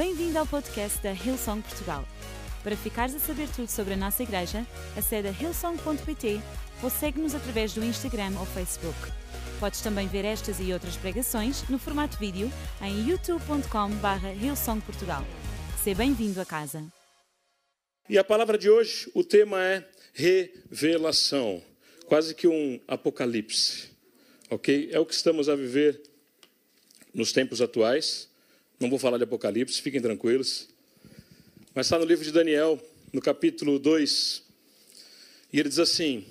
Bem-vindo ao podcast da Hillsong Portugal. Para ficares a saber tudo sobre a nossa igreja, acede a hillsong.pt ou segue-nos através do Instagram ou Facebook. Podes também ver estas e outras pregações no formato vídeo em youtube.com.br hillsongportugal. Seja bem-vindo a casa. E a palavra de hoje, o tema é revelação, quase que um apocalipse, ok? É o que estamos a viver nos tempos atuais. Não vou falar de Apocalipse, fiquem tranquilos. Mas está no livro de Daniel, no capítulo 2, e ele diz assim: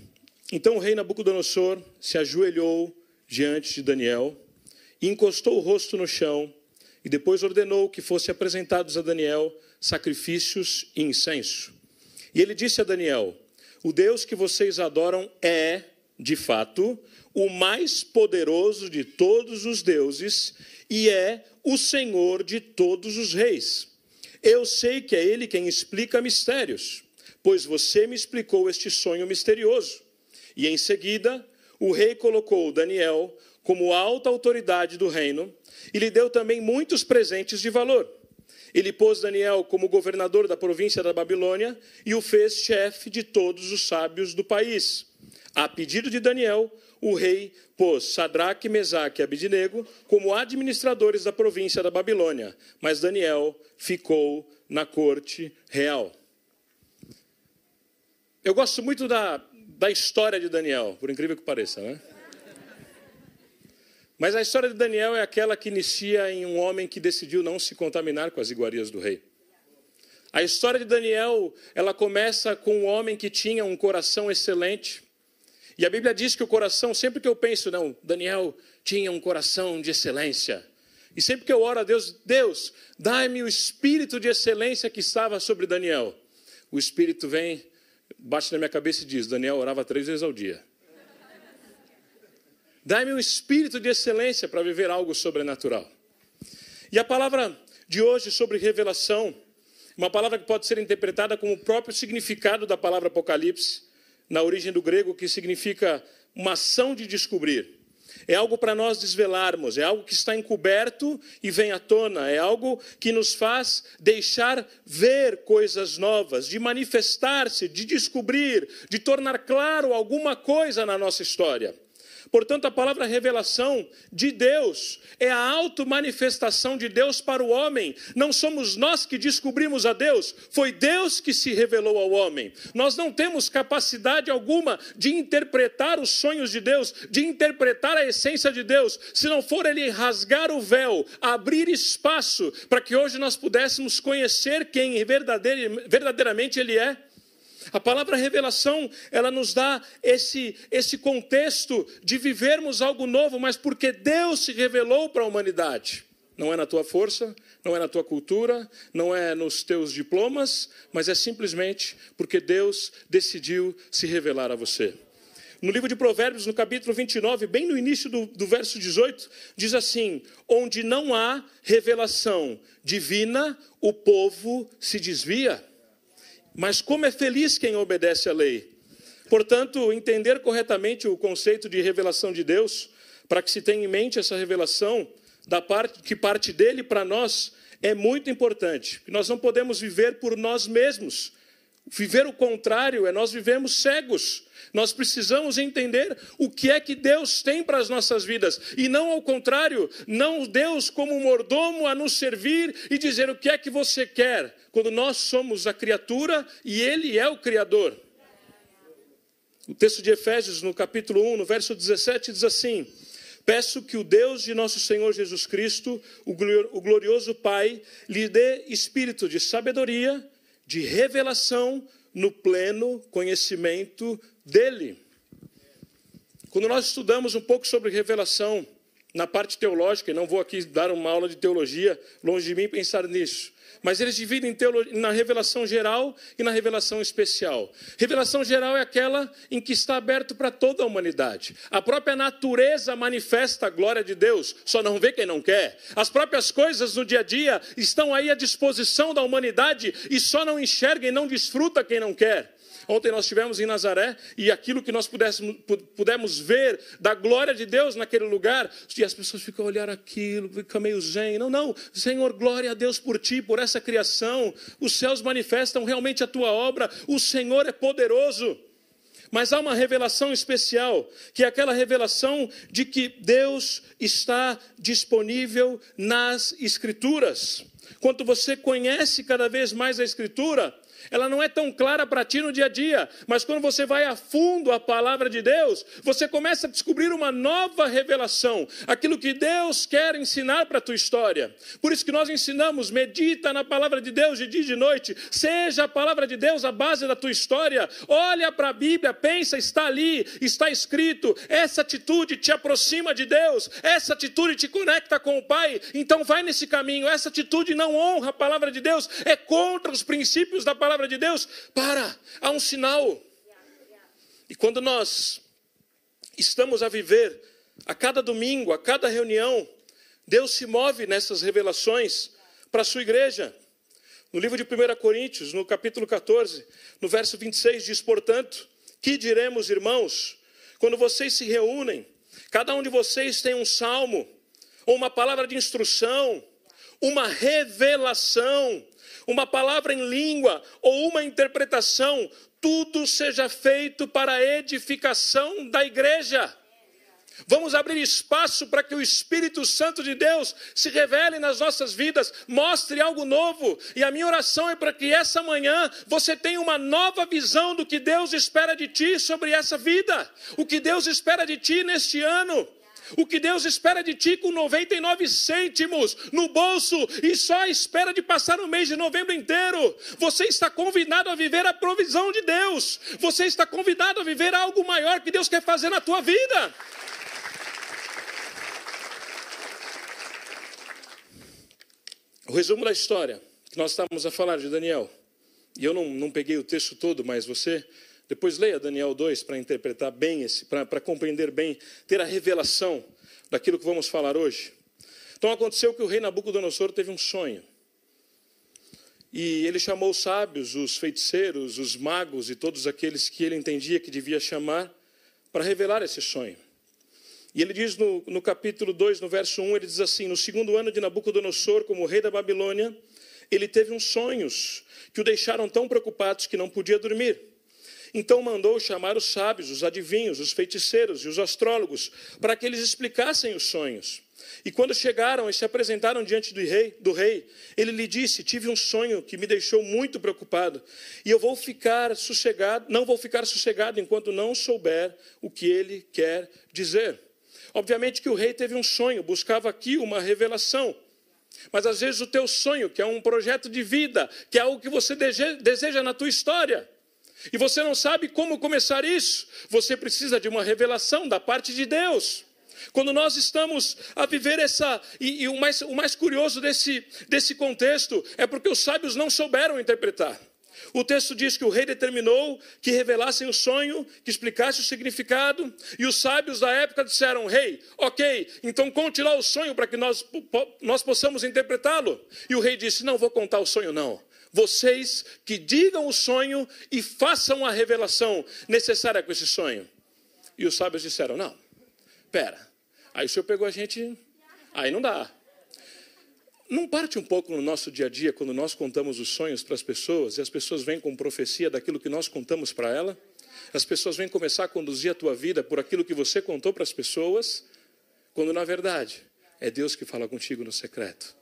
Então o rei Nabucodonosor se ajoelhou diante de Daniel e encostou o rosto no chão, e depois ordenou que fossem apresentados a Daniel sacrifícios e incenso. E ele disse a Daniel: O Deus que vocês adoram é, de fato, o mais poderoso de todos os deuses e é o Senhor de todos os reis. Eu sei que é Ele quem explica mistérios, pois você me explicou este sonho misterioso. E em seguida, o rei colocou Daniel como alta autoridade do reino e lhe deu também muitos presentes de valor. Ele pôs Daniel como governador da província da Babilônia e o fez chefe de todos os sábios do país. A pedido de Daniel, o rei pôs Sadraque, Mesaque e Abidinego como administradores da província da Babilônia, mas Daniel ficou na corte real. Eu gosto muito da, da história de Daniel, por incrível que pareça, né? Mas a história de Daniel é aquela que inicia em um homem que decidiu não se contaminar com as iguarias do rei. A história de Daniel, ela começa com um homem que tinha um coração excelente, e a Bíblia diz que o coração, sempre que eu penso, não, Daniel tinha um coração de excelência. E sempre que eu oro a Deus, Deus, dai-me o espírito de excelência que estava sobre Daniel. O espírito vem, bate na minha cabeça e diz: Daniel orava três vezes ao dia. Dai-me um espírito de excelência para viver algo sobrenatural. E a palavra de hoje sobre revelação, uma palavra que pode ser interpretada como o próprio significado da palavra Apocalipse, na origem do grego, que significa uma ação de descobrir. É algo para nós desvelarmos, é algo que está encoberto e vem à tona, é algo que nos faz deixar ver coisas novas, de manifestar-se, de descobrir, de tornar claro alguma coisa na nossa história. Portanto, a palavra revelação de Deus é a auto-manifestação de Deus para o homem. Não somos nós que descobrimos a Deus, foi Deus que se revelou ao homem. Nós não temos capacidade alguma de interpretar os sonhos de Deus, de interpretar a essência de Deus, se não for Ele rasgar o véu, abrir espaço para que hoje nós pudéssemos conhecer quem verdadeiramente Ele é. A palavra revelação, ela nos dá esse, esse contexto de vivermos algo novo, mas porque Deus se revelou para a humanidade. Não é na tua força, não é na tua cultura, não é nos teus diplomas, mas é simplesmente porque Deus decidiu se revelar a você. No livro de Provérbios, no capítulo 29, bem no início do, do verso 18, diz assim: Onde não há revelação divina, o povo se desvia. Mas como é feliz quem obedece à lei. Portanto, entender corretamente o conceito de revelação de Deus, para que se tenha em mente essa revelação da parte que parte dele para nós é muito importante. Nós não podemos viver por nós mesmos. Viver o contrário é nós vivemos cegos. Nós precisamos entender o que é que Deus tem para as nossas vidas e não ao contrário, não Deus como mordomo a nos servir e dizer o que é que você quer, quando nós somos a criatura e Ele é o Criador. O texto de Efésios, no capítulo 1, no verso 17, diz assim: Peço que o Deus de nosso Senhor Jesus Cristo, o glorioso Pai, lhe dê espírito de sabedoria, de revelação no pleno conhecimento dele. Quando nós estudamos um pouco sobre revelação na parte teológica, e não vou aqui dar uma aula de teologia, longe de mim pensar nisso, mas eles dividem na revelação geral e na revelação especial. Revelação geral é aquela em que está aberto para toda a humanidade. A própria natureza manifesta a glória de Deus, só não vê quem não quer. As próprias coisas no dia a dia estão aí à disposição da humanidade e só não enxerga e não desfruta quem não quer. Ontem nós estivemos em Nazaré e aquilo que nós pudéssemos, pudemos ver da glória de Deus naquele lugar, e as pessoas ficam a olhar aquilo, ficam meio zen. Não, não, Senhor, glória a Deus por ti, por essa criação. Os céus manifestam realmente a tua obra, o Senhor é poderoso. Mas há uma revelação especial, que é aquela revelação de que Deus está disponível nas Escrituras. Quanto você conhece cada vez mais a Escritura, ela não é tão clara para ti no dia a dia, mas quando você vai a fundo a palavra de Deus, você começa a descobrir uma nova revelação, aquilo que Deus quer ensinar para a tua história. Por isso que nós ensinamos, medita na palavra de Deus de dia e de noite, seja a palavra de Deus a base da tua história. Olha para a Bíblia, pensa, está ali, está escrito. Essa atitude te aproxima de Deus, essa atitude te conecta com o Pai. Então vai nesse caminho. Essa atitude não honra a palavra de Deus, é contra os princípios da palavra palavra de Deus, para, há um sinal. E quando nós estamos a viver, a cada domingo, a cada reunião, Deus se move nessas revelações para a sua igreja. No livro de 1 Coríntios, no capítulo 14, no verso 26, diz: Portanto, que diremos, irmãos, quando vocês se reúnem, cada um de vocês tem um salmo, ou uma palavra de instrução, uma revelação, uma palavra em língua ou uma interpretação, tudo seja feito para a edificação da igreja. Vamos abrir espaço para que o Espírito Santo de Deus se revele nas nossas vidas, mostre algo novo. E a minha oração é para que essa manhã você tenha uma nova visão do que Deus espera de ti sobre essa vida, o que Deus espera de ti neste ano. O que Deus espera de ti com 99 cêntimos no bolso e só espera de passar o mês de novembro inteiro. Você está convidado a viver a provisão de Deus. Você está convidado a viver algo maior que Deus quer fazer na tua vida. O resumo da história que nós estávamos a falar de Daniel. E eu não, não peguei o texto todo, mas você depois leia Daniel 2 para interpretar bem esse, para compreender bem, ter a revelação daquilo que vamos falar hoje. Então aconteceu que o rei Nabucodonosor teve um sonho. E ele chamou os sábios, os feiticeiros, os magos e todos aqueles que ele entendia que devia chamar para revelar esse sonho. E ele diz no, no capítulo 2, no verso 1, ele diz assim: No segundo ano de Nabucodonosor, como rei da Babilônia, ele teve uns sonhos que o deixaram tão preocupados que não podia dormir. Então mandou chamar os sábios, os adivinhos, os feiticeiros e os astrólogos, para que eles explicassem os sonhos. E quando chegaram e se apresentaram diante do rei, do rei, ele lhe disse: Tive um sonho que me deixou muito preocupado, e eu vou ficar sossegado, não vou ficar sossegado enquanto não souber o que ele quer dizer. Obviamente que o rei teve um sonho, buscava aqui uma revelação. Mas às vezes o teu sonho, que é um projeto de vida, que é algo que você deseja na tua história, e você não sabe como começar isso, você precisa de uma revelação da parte de Deus. Quando nós estamos a viver essa. E, e o, mais, o mais curioso desse, desse contexto é porque os sábios não souberam interpretar. O texto diz que o rei determinou que revelassem o sonho, que explicasse o significado, e os sábios da época disseram: Rei, ok, então conte lá o sonho para que nós, nós possamos interpretá-lo. E o rei disse: Não vou contar o sonho, não vocês que digam o sonho e façam a revelação necessária com esse sonho. E os sábios disseram: Não, pera. Aí o senhor pegou a gente, aí não dá. Não parte um pouco no nosso dia a dia quando nós contamos os sonhos para as pessoas e as pessoas vêm com profecia daquilo que nós contamos para ela? As pessoas vêm começar a conduzir a tua vida por aquilo que você contou para as pessoas, quando na verdade é Deus que fala contigo no secreto.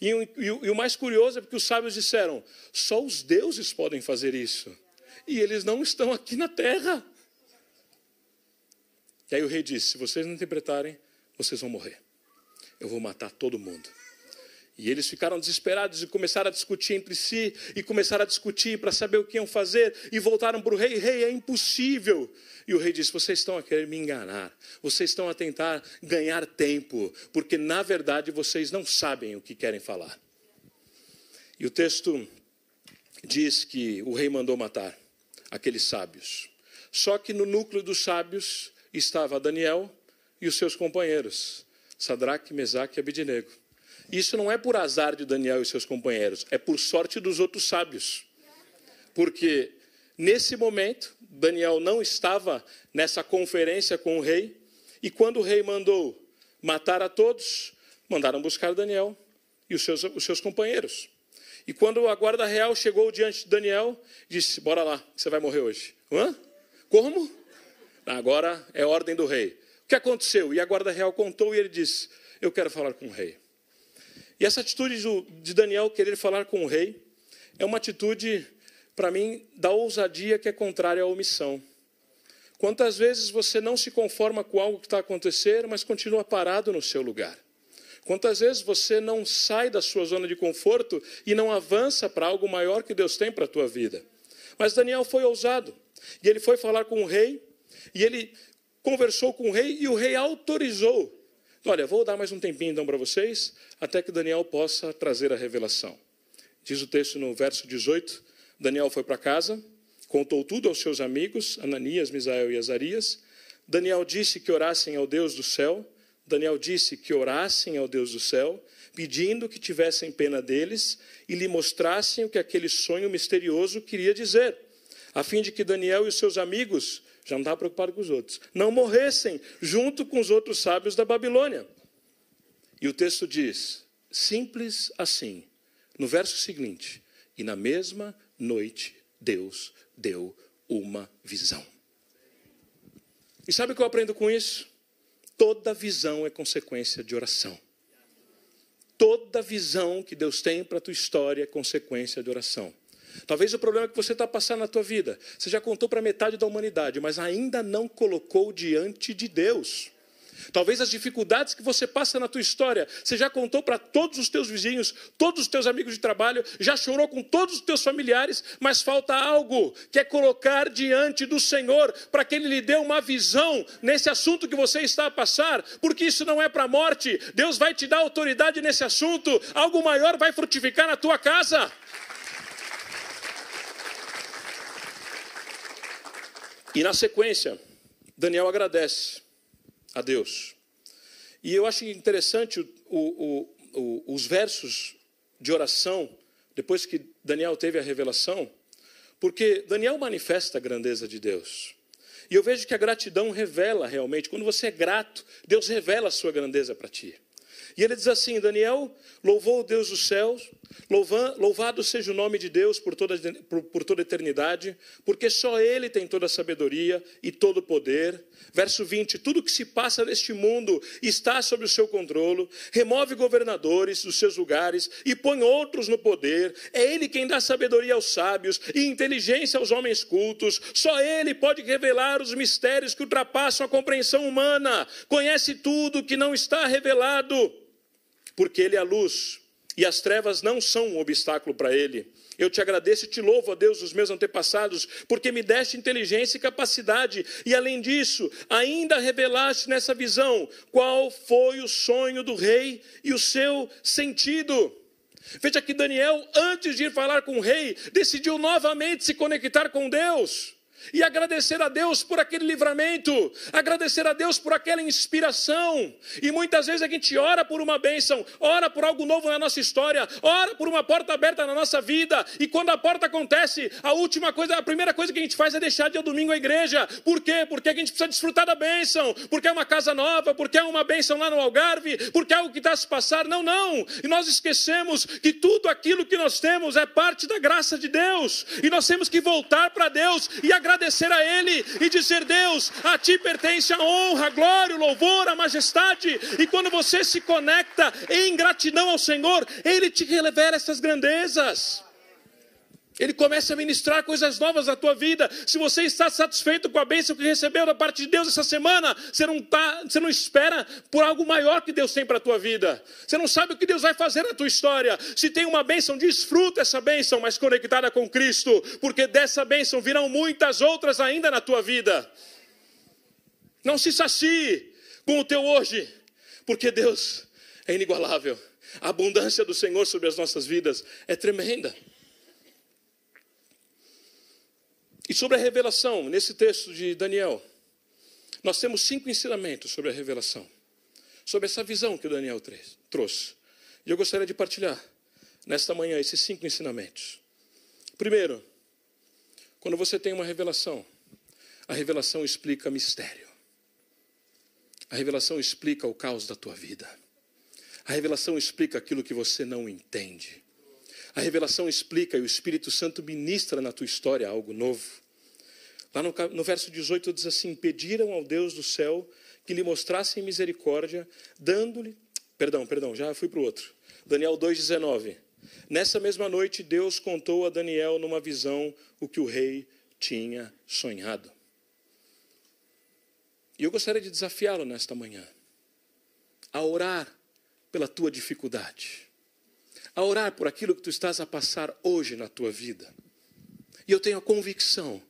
E, e, e o mais curioso é porque os sábios disseram: só os deuses podem fazer isso. E eles não estão aqui na terra. E aí o rei disse: se vocês não interpretarem, vocês vão morrer. Eu vou matar todo mundo. E eles ficaram desesperados e começaram a discutir entre si, e começaram a discutir para saber o que iam fazer, e voltaram para o rei: Rei, é impossível. E o rei disse: Vocês estão a querer me enganar, vocês estão a tentar ganhar tempo, porque na verdade vocês não sabem o que querem falar. E o texto diz que o rei mandou matar aqueles sábios. Só que no núcleo dos sábios estava Daniel e os seus companheiros, Sadraque, Mesaque e Abidinego. Isso não é por azar de Daniel e seus companheiros, é por sorte dos outros sábios. Porque nesse momento, Daniel não estava nessa conferência com o rei, e quando o rei mandou matar a todos, mandaram buscar Daniel e os seus, os seus companheiros. E quando a guarda real chegou diante de Daniel, disse: Bora lá, você vai morrer hoje. Hã? Como? Agora é ordem do rei. O que aconteceu? E a guarda real contou e ele disse: Eu quero falar com o rei. E essa atitude de Daniel querer falar com o rei é uma atitude, para mim, da ousadia que é contrária à omissão. Quantas vezes você não se conforma com algo que está acontecendo, mas continua parado no seu lugar? Quantas vezes você não sai da sua zona de conforto e não avança para algo maior que Deus tem para a tua vida? Mas Daniel foi ousado. E ele foi falar com o rei, e ele conversou com o rei, e o rei autorizou. Olha, vou dar mais um tempinho então para vocês, até que Daniel possa trazer a revelação. Diz o texto no verso 18: Daniel foi para casa, contou tudo aos seus amigos, Ananias, Misael e Azarias. Daniel disse que orassem ao Deus do céu. Daniel disse que orassem ao Deus do céu, pedindo que tivessem pena deles e lhe mostrassem o que aquele sonho misterioso queria dizer, a fim de que Daniel e os seus amigos, já não estava preocupado com os outros, não morressem junto com os outros sábios da Babilônia. E o texto diz, simples assim, no verso seguinte, e na mesma noite Deus deu uma visão. E sabe o que eu aprendo com isso? Toda visão é consequência de oração. Toda visão que Deus tem para a tua história é consequência de oração. Talvez o problema que você está passando na tua vida, você já contou para metade da humanidade, mas ainda não colocou diante de Deus. Talvez as dificuldades que você passa na tua história, você já contou para todos os teus vizinhos, todos os teus amigos de trabalho, já chorou com todos os teus familiares, mas falta algo, que é colocar diante do Senhor, para que Ele lhe dê uma visão nesse assunto que você está a passar, porque isso não é para a morte, Deus vai te dar autoridade nesse assunto, algo maior vai frutificar na tua casa. E na sequência, Daniel agradece a Deus. E eu acho interessante o, o, o, os versos de oração, depois que Daniel teve a revelação, porque Daniel manifesta a grandeza de Deus. E eu vejo que a gratidão revela realmente, quando você é grato, Deus revela a sua grandeza para ti. E ele diz assim: Daniel louvou o Deus dos céus, louvado seja o nome de Deus por toda, por, por toda eternidade, porque só Ele tem toda a sabedoria e todo o poder. Verso 20: Tudo que se passa neste mundo está sob o seu controle, remove governadores dos seus lugares e põe outros no poder. É Ele quem dá sabedoria aos sábios e inteligência aos homens cultos. Só Ele pode revelar os mistérios que ultrapassam a compreensão humana. Conhece tudo que não está revelado porque Ele é a luz e as trevas não são um obstáculo para Ele. Eu te agradeço e te louvo, a Deus, dos meus antepassados, porque me deste inteligência e capacidade, e além disso, ainda revelaste nessa visão qual foi o sonho do rei e o seu sentido. Veja que Daniel, antes de ir falar com o rei, decidiu novamente se conectar com Deus e agradecer a Deus por aquele livramento, agradecer a Deus por aquela inspiração. E muitas vezes a gente ora por uma bênção, ora por algo novo na nossa história, ora por uma porta aberta na nossa vida, e quando a porta acontece, a última coisa, a primeira coisa que a gente faz é deixar de ir ao domingo à igreja. Por quê? Porque a gente precisa desfrutar da bênção, porque é uma casa nova, porque é uma bênção lá no Algarve, porque é algo que está a se passar. Não, não. E nós esquecemos que tudo aquilo que nós temos é parte da graça de Deus, e nós temos que voltar para Deus e agradecer agradecer a Ele e dizer: Deus, a Ti pertence a honra, a glória, o louvor, a majestade. E quando você se conecta em gratidão ao Senhor, Ele te revela essas grandezas. Ele começa a ministrar coisas novas na tua vida. Se você está satisfeito com a bênção que recebeu da parte de Deus essa semana, você não, tá, você não espera por algo maior que Deus tem para a tua vida. Você não sabe o que Deus vai fazer na tua história. Se tem uma bênção, desfruta essa bênção, mas conectada com Cristo, porque dessa bênção virão muitas outras ainda na tua vida. Não se sacie com o teu hoje, porque Deus é inigualável. A abundância do Senhor sobre as nossas vidas é tremenda. E sobre a revelação, nesse texto de Daniel, nós temos cinco ensinamentos sobre a revelação, sobre essa visão que Daniel trouxe. E eu gostaria de partilhar nesta manhã esses cinco ensinamentos. Primeiro, Quando você tem uma revelação, a revelação explica mistério. A revelação explica o caos da tua vida. A revelação explica aquilo que você não entende. A revelação explica e o Espírito Santo ministra na tua história algo novo. Lá no, no verso 18 diz assim: Pediram ao Deus do céu que lhe mostrassem misericórdia, dando-lhe. Perdão, perdão, já fui para o outro. Daniel 2,19. Nessa mesma noite, Deus contou a Daniel numa visão o que o rei tinha sonhado. E eu gostaria de desafiá-lo nesta manhã a orar pela tua dificuldade, a orar por aquilo que tu estás a passar hoje na tua vida. E eu tenho a convicção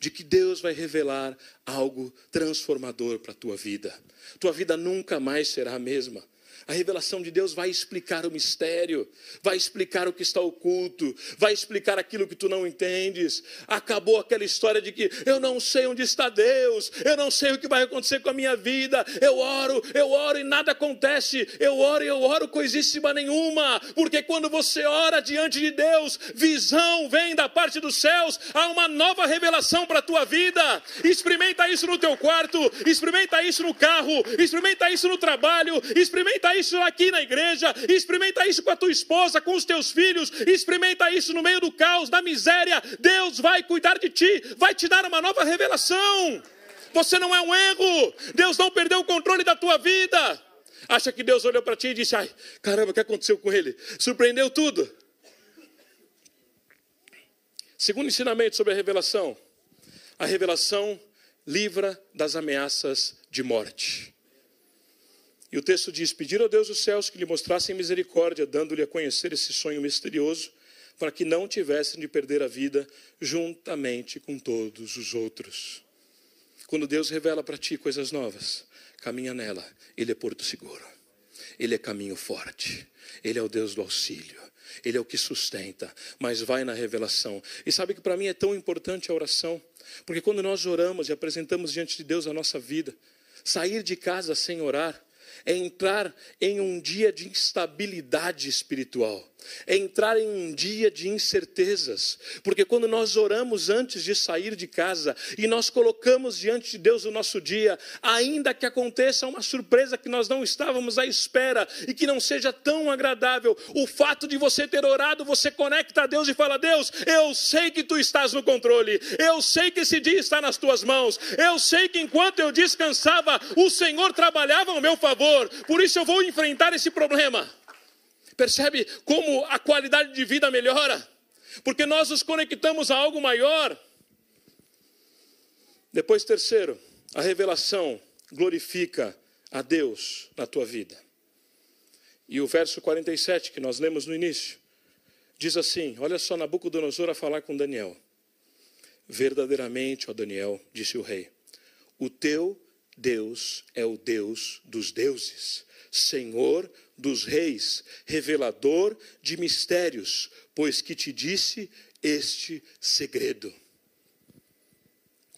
de que Deus vai revelar algo transformador para a tua vida. Tua vida nunca mais será a mesma. A revelação de Deus vai explicar o mistério, vai explicar o que está oculto, vai explicar aquilo que tu não entendes. Acabou aquela história de que eu não sei onde está Deus, eu não sei o que vai acontecer com a minha vida. Eu oro, eu oro e nada acontece. Eu oro e eu oro coisíssima nenhuma, porque quando você ora diante de Deus, visão vem da parte dos céus, há uma nova revelação para a tua vida. Experimenta isso no teu quarto, experimenta isso no carro, experimenta isso no trabalho, experimenta isso aqui na igreja, experimenta isso com a tua esposa, com os teus filhos, experimenta isso no meio do caos, da miséria. Deus vai cuidar de ti, vai te dar uma nova revelação. Você não é um erro, Deus não perdeu o controle da tua vida. Acha que Deus olhou para ti e disse: Ai, caramba, o que aconteceu com ele? Surpreendeu tudo. Segundo ensinamento sobre a revelação, a revelação livra das ameaças de morte. E o texto diz: Pedir ao Deus dos céus que lhe mostrassem misericórdia, dando-lhe a conhecer esse sonho misterioso, para que não tivessem de perder a vida juntamente com todos os outros. Quando Deus revela para ti coisas novas, caminha nela, Ele é porto seguro, Ele é caminho forte, Ele é o Deus do auxílio. Ele é o que sustenta, mas vai na revelação. E sabe que para mim é tão importante a oração, porque quando nós oramos e apresentamos diante de Deus a nossa vida, sair de casa sem orar é entrar em um dia de instabilidade espiritual é entrar em um dia de incertezas, porque quando nós oramos antes de sair de casa e nós colocamos diante de Deus o nosso dia, ainda que aconteça uma surpresa que nós não estávamos à espera e que não seja tão agradável, o fato de você ter orado, você conecta a Deus e fala: Deus, eu sei que tu estás no controle, eu sei que esse dia está nas tuas mãos, eu sei que enquanto eu descansava, o Senhor trabalhava ao meu favor, por isso eu vou enfrentar esse problema. Percebe como a qualidade de vida melhora? Porque nós nos conectamos a algo maior. Depois, terceiro, a revelação glorifica a Deus na tua vida. E o verso 47 que nós lemos no início diz assim: Olha só Nabucodonosor a falar com Daniel. Verdadeiramente, ó Daniel, disse o rei, o teu Deus é o Deus dos deuses, Senhor dos reis, revelador de mistérios, pois que te disse este segredo.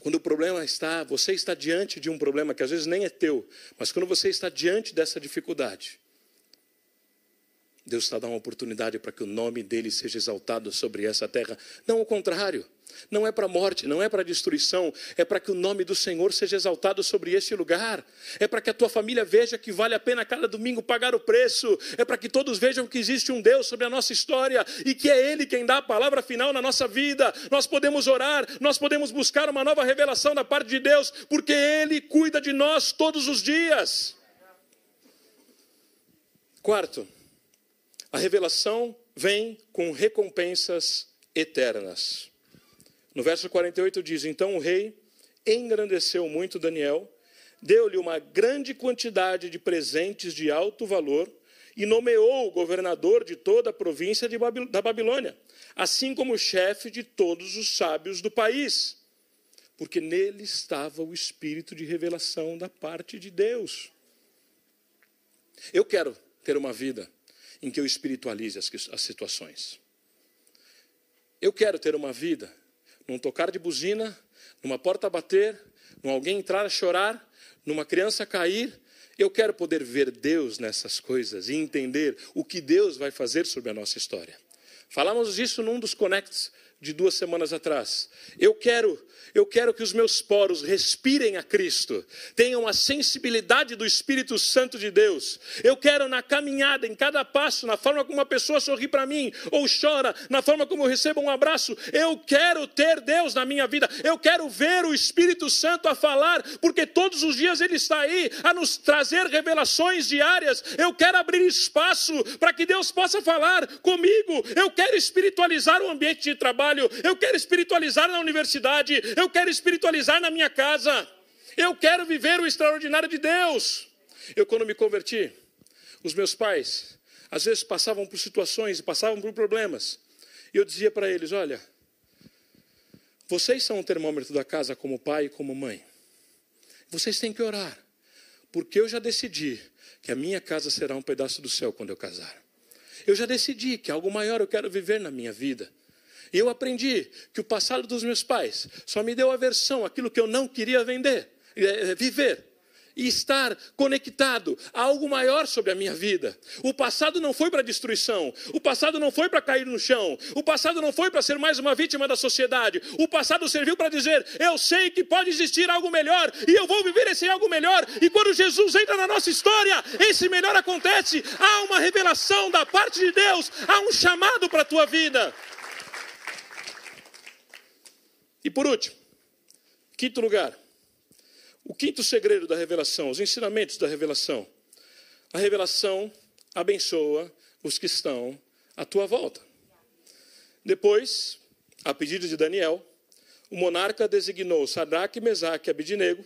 Quando o problema está, você está diante de um problema que às vezes nem é teu, mas quando você está diante dessa dificuldade, Deus está dando uma oportunidade para que o nome dele seja exaltado sobre essa terra. Não o contrário. Não é para a morte, não é para a destruição, é para que o nome do Senhor seja exaltado sobre este lugar. É para que a tua família veja que vale a pena cada domingo pagar o preço. É para que todos vejam que existe um Deus sobre a nossa história e que é Ele quem dá a palavra final na nossa vida. Nós podemos orar, nós podemos buscar uma nova revelação da parte de Deus, porque Ele cuida de nós todos os dias. Quarto, a revelação vem com recompensas eternas. No verso 48 diz: Então o rei engrandeceu muito Daniel, deu-lhe uma grande quantidade de presentes de alto valor e nomeou o governador de toda a província da Babilônia, assim como o chefe de todos os sábios do país, porque nele estava o espírito de revelação da parte de Deus. Eu quero ter uma vida em que eu espiritualize as, as situações. Eu quero ter uma vida num tocar de buzina, numa porta bater, num alguém entrar a chorar, numa criança cair. Eu quero poder ver Deus nessas coisas e entender o que Deus vai fazer sobre a nossa história. Falamos disso num dos connects de duas semanas atrás. Eu quero eu quero que os meus poros respirem a Cristo, tenham a sensibilidade do Espírito Santo de Deus. Eu quero na caminhada, em cada passo, na forma como uma pessoa sorri para mim ou chora, na forma como eu recebo um abraço, eu quero ter Deus na minha vida. Eu quero ver o Espírito Santo a falar, porque todos os dias ele está aí a nos trazer revelações diárias. Eu quero abrir espaço para que Deus possa falar comigo. Eu quero espiritualizar o ambiente de trabalho. Eu quero espiritualizar na universidade eu quero espiritualizar na minha casa, eu quero viver o extraordinário de Deus. Eu, quando me converti, os meus pais, às vezes passavam por situações e passavam por problemas, e eu dizia para eles: Olha, vocês são o termômetro da casa como pai e como mãe. Vocês têm que orar, porque eu já decidi que a minha casa será um pedaço do céu quando eu casar. Eu já decidi que algo maior eu quero viver na minha vida. E eu aprendi que o passado dos meus pais só me deu aversão àquilo que eu não queria vender, é, viver e estar conectado a algo maior sobre a minha vida. O passado não foi para destruição, o passado não foi para cair no chão, o passado não foi para ser mais uma vítima da sociedade. O passado serviu para dizer: eu sei que pode existir algo melhor e eu vou viver esse algo melhor. E quando Jesus entra na nossa história, esse melhor acontece. Há uma revelação da parte de Deus, há um chamado para a tua vida. E por último, quinto lugar, o quinto segredo da revelação, os ensinamentos da revelação. A revelação abençoa os que estão à tua volta. Depois, a pedido de Daniel, o monarca designou Sadraque, Mesaque e Abidinego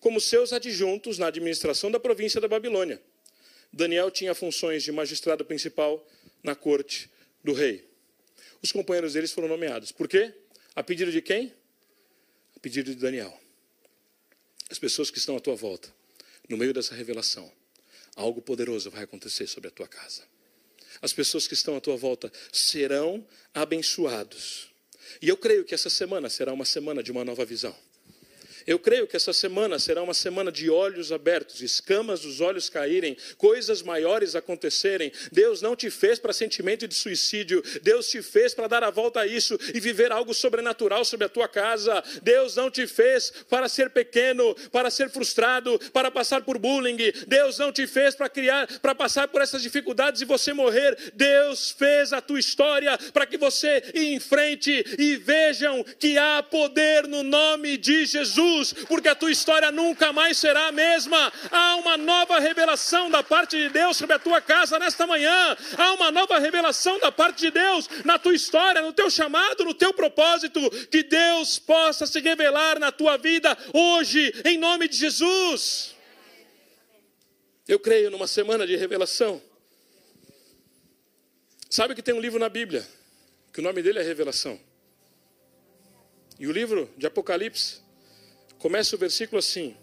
como seus adjuntos na administração da província da Babilônia. Daniel tinha funções de magistrado principal na corte do rei. Os companheiros deles foram nomeados. Por quê? A pedido de quem? A pedido de Daniel. As pessoas que estão à tua volta, no meio dessa revelação, algo poderoso vai acontecer sobre a tua casa. As pessoas que estão à tua volta serão abençoados. E eu creio que essa semana será uma semana de uma nova visão. Eu creio que essa semana será uma semana de olhos abertos, escamas dos olhos caírem, coisas maiores acontecerem. Deus não te fez para sentimento de suicídio, Deus te fez para dar a volta a isso e viver algo sobrenatural sobre a tua casa. Deus não te fez para ser pequeno, para ser frustrado, para passar por bullying. Deus não te fez para criar, para passar por essas dificuldades e você morrer. Deus fez a tua história para que você ir em frente e vejam que há poder no nome de Jesus Jesus, porque a tua história nunca mais será a mesma. Há uma nova revelação da parte de Deus sobre a tua casa nesta manhã. Há uma nova revelação da parte de Deus na tua história, no teu chamado, no teu propósito. Que Deus possa se revelar na tua vida hoje, em nome de Jesus. Eu creio numa semana de revelação. Sabe que tem um livro na Bíblia, que o nome dele é Revelação. E o livro de Apocalipse Começa o versículo assim: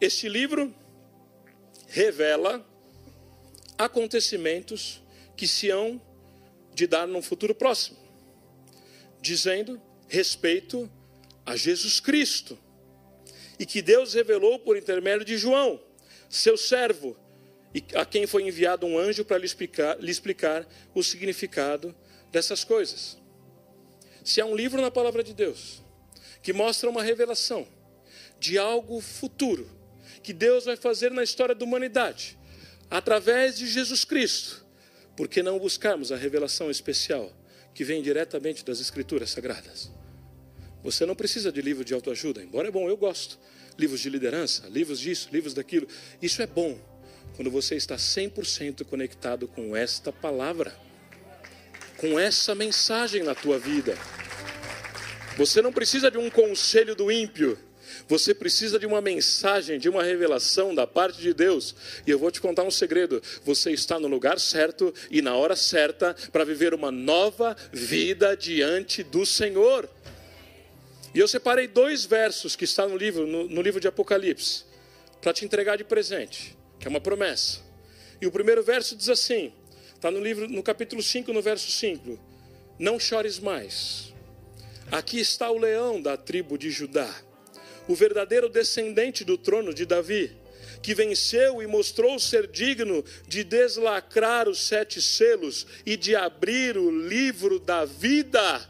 Este livro revela acontecimentos que se hão de dar num futuro próximo, dizendo respeito a Jesus Cristo, e que Deus revelou por intermédio de João, seu servo, e a quem foi enviado um anjo para lhe explicar, lhe explicar o significado dessas coisas. Se há um livro na palavra de Deus que mostra uma revelação de algo futuro que Deus vai fazer na história da humanidade através de Jesus Cristo. Por que não buscarmos a revelação especial que vem diretamente das Escrituras Sagradas? Você não precisa de livro de autoajuda, embora é bom, eu gosto. Livros de liderança, livros disso, livros daquilo. Isso é bom quando você está 100% conectado com esta palavra, com essa mensagem na tua vida. Você não precisa de um conselho do ímpio. Você precisa de uma mensagem, de uma revelação da parte de Deus. E eu vou te contar um segredo: você está no lugar certo e na hora certa para viver uma nova vida diante do Senhor. E eu separei dois versos que estão no livro, no, no livro de Apocalipse, para te entregar de presente, que é uma promessa. E o primeiro verso diz assim: está no livro, no capítulo 5, no verso 5. Não chores mais Aqui está o leão da tribo de Judá, o verdadeiro descendente do trono de Davi, que venceu e mostrou ser digno de deslacrar os sete selos e de abrir o livro da vida.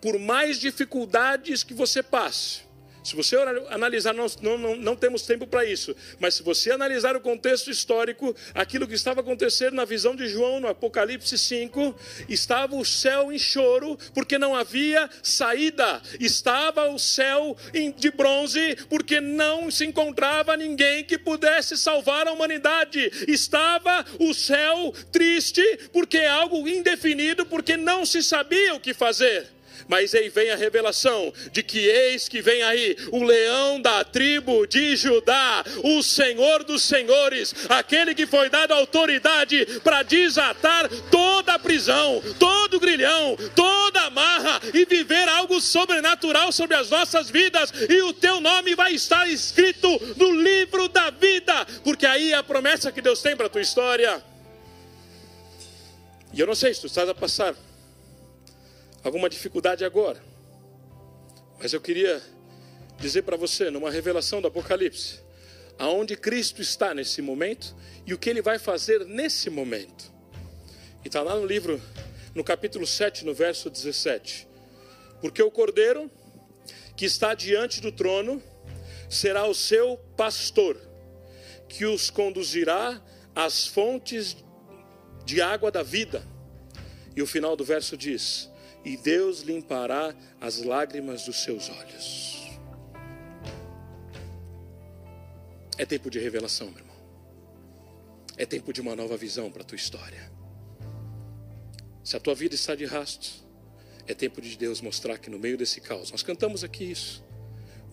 Por mais dificuldades que você passe, se você analisar, não, não, não temos tempo para isso, mas se você analisar o contexto histórico, aquilo que estava acontecendo na visão de João, no Apocalipse 5, estava o céu em choro, porque não havia saída, estava o céu de bronze, porque não se encontrava ninguém que pudesse salvar a humanidade, estava o céu triste, porque é algo indefinido, porque não se sabia o que fazer. Mas aí vem a revelação de que eis que vem aí o leão da tribo de Judá, o Senhor dos senhores, aquele que foi dado autoridade para desatar toda a prisão, todo o grilhão, toda a amarra e viver algo sobrenatural sobre as nossas vidas, e o teu nome vai estar escrito no livro da vida, porque aí é a promessa que Deus tem para a tua história. E eu não sei se tu estás a passar alguma dificuldade agora. Mas eu queria dizer para você, numa revelação do Apocalipse, aonde Cristo está nesse momento e o que ele vai fazer nesse momento. E está lá no livro, no capítulo 7, no verso 17. Porque o cordeiro que está diante do trono será o seu pastor, que os conduzirá às fontes de água da vida. E o final do verso diz: e Deus limpará as lágrimas dos seus olhos. É tempo de revelação, meu irmão. É tempo de uma nova visão para a tua história. Se a tua vida está de rastros, é tempo de Deus mostrar que no meio desse caos, nós cantamos aqui isso,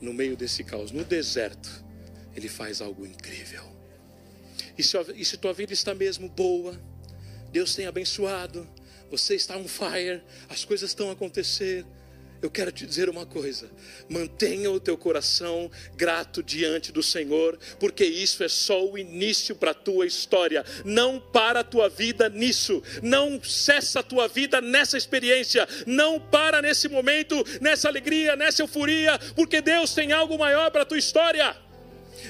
no meio desse caos, no deserto, Ele faz algo incrível. E se, e se tua vida está mesmo boa, Deus tem abençoado, você está on fire, as coisas estão a acontecer. Eu quero te dizer uma coisa: mantenha o teu coração grato diante do Senhor, porque isso é só o início para a tua história. Não para a tua vida nisso, não cessa a tua vida nessa experiência, não para nesse momento, nessa alegria, nessa euforia, porque Deus tem algo maior para a tua história.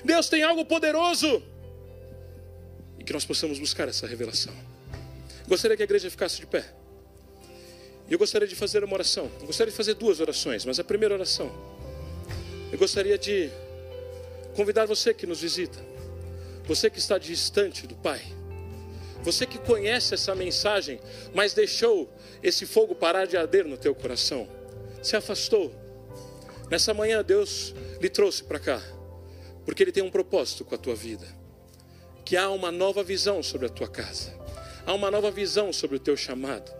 Deus tem algo poderoso. E que nós possamos buscar essa revelação. Gostaria que a igreja ficasse de pé. E eu gostaria de fazer uma oração. Eu gostaria de fazer duas orações, mas a primeira oração. Eu gostaria de convidar você que nos visita, você que está distante do Pai, você que conhece essa mensagem, mas deixou esse fogo parar de arder no teu coração, se afastou. Nessa manhã Deus lhe trouxe para cá, porque Ele tem um propósito com a tua vida, que há uma nova visão sobre a tua casa há uma nova visão sobre o teu chamado.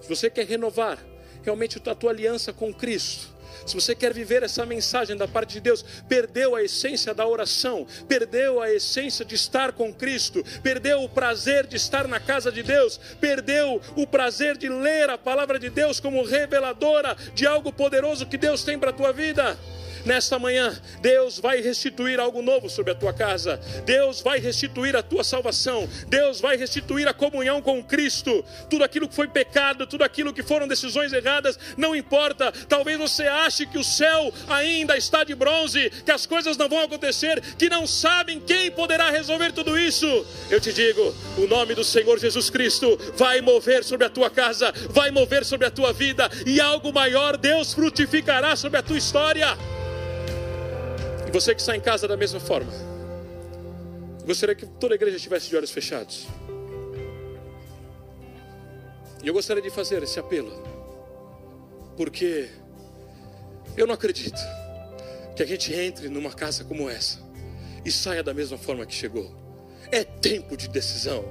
Se você quer renovar realmente a tua aliança com Cristo, se você quer viver essa mensagem da parte de Deus, perdeu a essência da oração, perdeu a essência de estar com Cristo, perdeu o prazer de estar na casa de Deus, perdeu o prazer de ler a palavra de Deus como reveladora de algo poderoso que Deus tem para a tua vida. Nesta manhã, Deus vai restituir algo novo sobre a tua casa. Deus vai restituir a tua salvação. Deus vai restituir a comunhão com Cristo. Tudo aquilo que foi pecado, tudo aquilo que foram decisões erradas, não importa. Talvez você ache que o céu ainda está de bronze, que as coisas não vão acontecer, que não sabem quem poderá resolver tudo isso. Eu te digo, o nome do Senhor Jesus Cristo vai mover sobre a tua casa, vai mover sobre a tua vida e algo maior Deus frutificará sobre a tua história. Você que está em casa da mesma forma. Gostaria que toda a igreja estivesse de olhos fechados. E eu gostaria de fazer esse apelo. Porque eu não acredito que a gente entre numa casa como essa e saia da mesma forma que chegou. É tempo de decisão.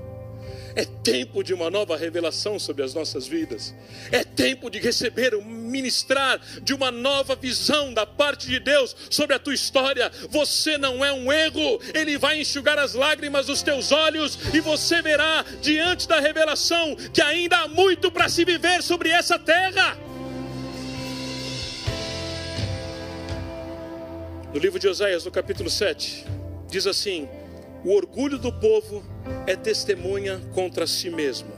É tempo de uma nova revelação sobre as nossas vidas. É tempo de receber, ministrar de uma nova visão da parte de Deus sobre a tua história. Você não é um erro, Ele vai enxugar as lágrimas dos teus olhos e você verá diante da revelação que ainda há muito para se viver sobre essa terra. No livro de Oséias, no capítulo 7, diz assim: O orgulho do povo é testemunha contra si mesmo.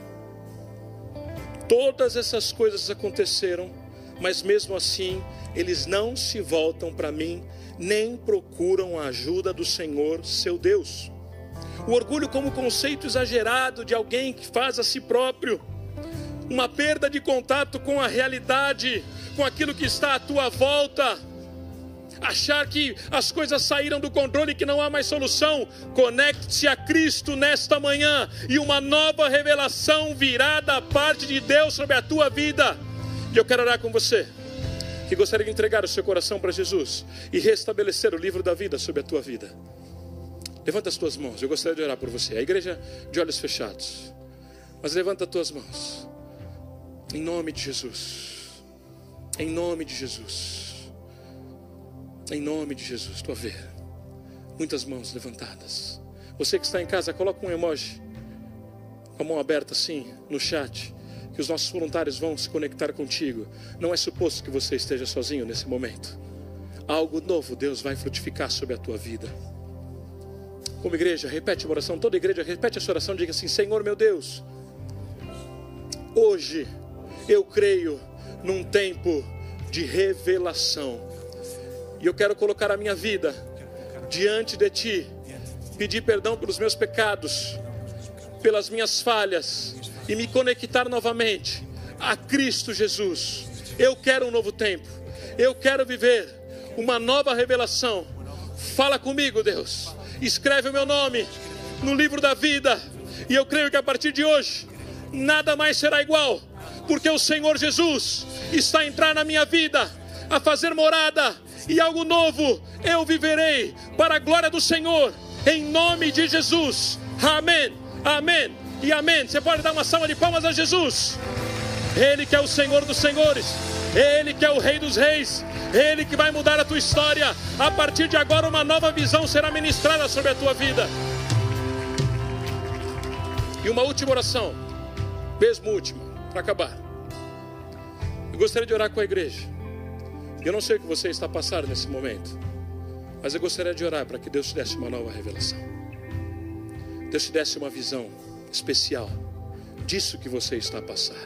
Todas essas coisas aconteceram mas mesmo assim eles não se voltam para mim, nem procuram a ajuda do Senhor, seu Deus. O orgulho, como conceito exagerado de alguém que faz a si próprio, uma perda de contato com a realidade, com aquilo que está à tua volta achar que as coisas saíram do controle e que não há mais solução, conecte-se a Cristo nesta manhã e uma nova revelação virá da parte de Deus sobre a tua vida. E eu quero orar com você, que gostaria de entregar o seu coração para Jesus e restabelecer o livro da vida sobre a tua vida. Levanta as tuas mãos, eu gostaria de orar por você. A igreja de olhos fechados, mas levanta as tuas mãos, em nome de Jesus. Em nome de Jesus. Em nome de Jesus, estou a ver muitas mãos levantadas. Você que está em casa, coloca um emoji com a mão aberta assim no chat, que os nossos voluntários vão se conectar contigo. Não é suposto que você esteja sozinho nesse momento. Algo novo Deus vai frutificar sobre a tua vida. Como igreja, repete a oração, toda igreja repete essa oração, diga assim: Senhor meu Deus, hoje eu creio num tempo de revelação e eu quero colocar a minha vida diante de Ti, pedir perdão pelos meus pecados, pelas minhas falhas e me conectar novamente a Cristo Jesus. Eu quero um novo tempo, eu quero viver uma nova revelação. Fala comigo, Deus. Escreve o meu nome no livro da vida, e eu creio que a partir de hoje nada mais será igual, porque o Senhor Jesus está a entrar na minha vida, a fazer morada e algo novo eu viverei para a glória do Senhor, em nome de Jesus. Amém, amém e amém. Você pode dar uma salva de palmas a Jesus, Ele que é o Senhor dos Senhores, Ele que é o Rei dos Reis, Ele que vai mudar a tua história. A partir de agora, uma nova visão será ministrada sobre a tua vida. E uma última oração, mesmo última, para acabar. Eu gostaria de orar com a igreja. Eu não sei o que você está passando nesse momento, mas eu gostaria de orar para que Deus te desse uma nova revelação. Deus te desse uma visão especial disso que você está a passar.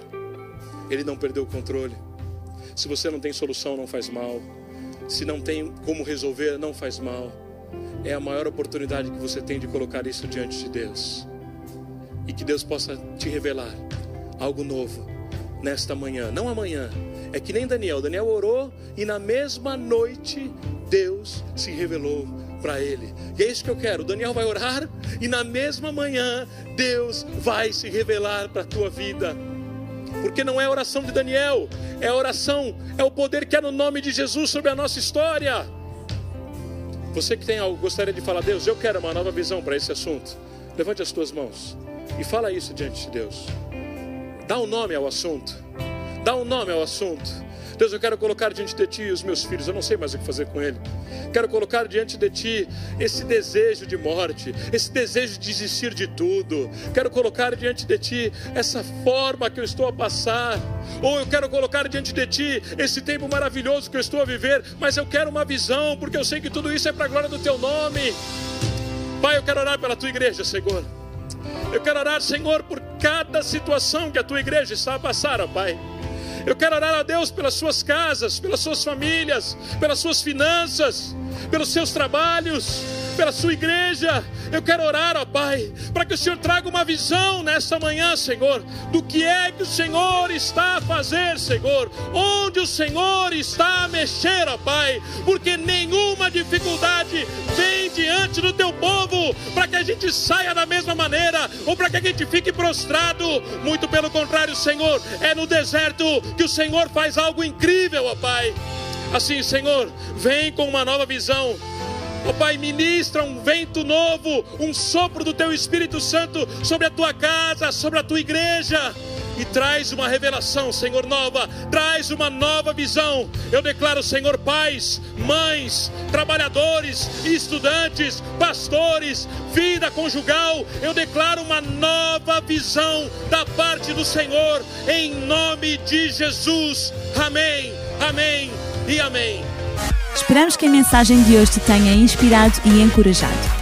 Ele não perdeu o controle. Se você não tem solução, não faz mal. Se não tem como resolver, não faz mal. É a maior oportunidade que você tem de colocar isso diante de Deus. E que Deus possa te revelar algo novo nesta manhã, não amanhã, é que nem Daniel. Daniel orou e na mesma noite Deus se revelou para ele. E é isso que eu quero. Daniel vai orar e na mesma manhã Deus vai se revelar para a tua vida. Porque não é a oração de Daniel, é a oração, é o poder que é no nome de Jesus sobre a nossa história. Você que tem algo, gostaria de falar, Deus, eu quero uma nova visão para esse assunto. Levante as tuas mãos e fala isso diante de Deus. Dá um nome ao assunto. Dá um nome ao assunto. Deus, eu quero colocar diante de Ti os meus filhos, eu não sei mais o que fazer com ele. Quero colocar diante de Ti esse desejo de morte, esse desejo de desistir de tudo. Quero colocar diante de Ti essa forma que eu estou a passar. Ou eu quero colocar diante de Ti esse tempo maravilhoso que eu estou a viver, mas eu quero uma visão, porque eu sei que tudo isso é para a glória do Teu nome. Pai, eu quero orar pela Tua igreja, Senhor. Eu quero orar, Senhor, por cada situação que a Tua igreja está a passar, ó Pai. Eu quero orar a Deus pelas suas casas, pelas suas famílias, pelas suas finanças, pelos seus trabalhos, pela sua igreja. Eu quero orar, ó Pai, para que o Senhor traga uma visão nesta manhã, Senhor, do que é que o Senhor está a fazer, Senhor, onde o Senhor está a mexer, ó Pai, porque nenhuma dificuldade vem diante do teu povo para a gente saia da mesma maneira ou para que a gente fique prostrado. Muito pelo contrário, Senhor, é no deserto que o Senhor faz algo incrível, ó Pai. Assim, Senhor, vem com uma nova visão Ó Pai, ministra um vento novo, um sopro do Teu Espírito Santo sobre a tua casa, sobre a tua igreja. E traz uma revelação, Senhor, nova, traz uma nova visão. Eu declaro, Senhor, pais, mães, trabalhadores, estudantes, pastores, vida conjugal. Eu declaro uma nova visão da parte do Senhor, em nome de Jesus. Amém, amém e amém. Esperamos que a mensagem de hoje te tenha inspirado e encorajado.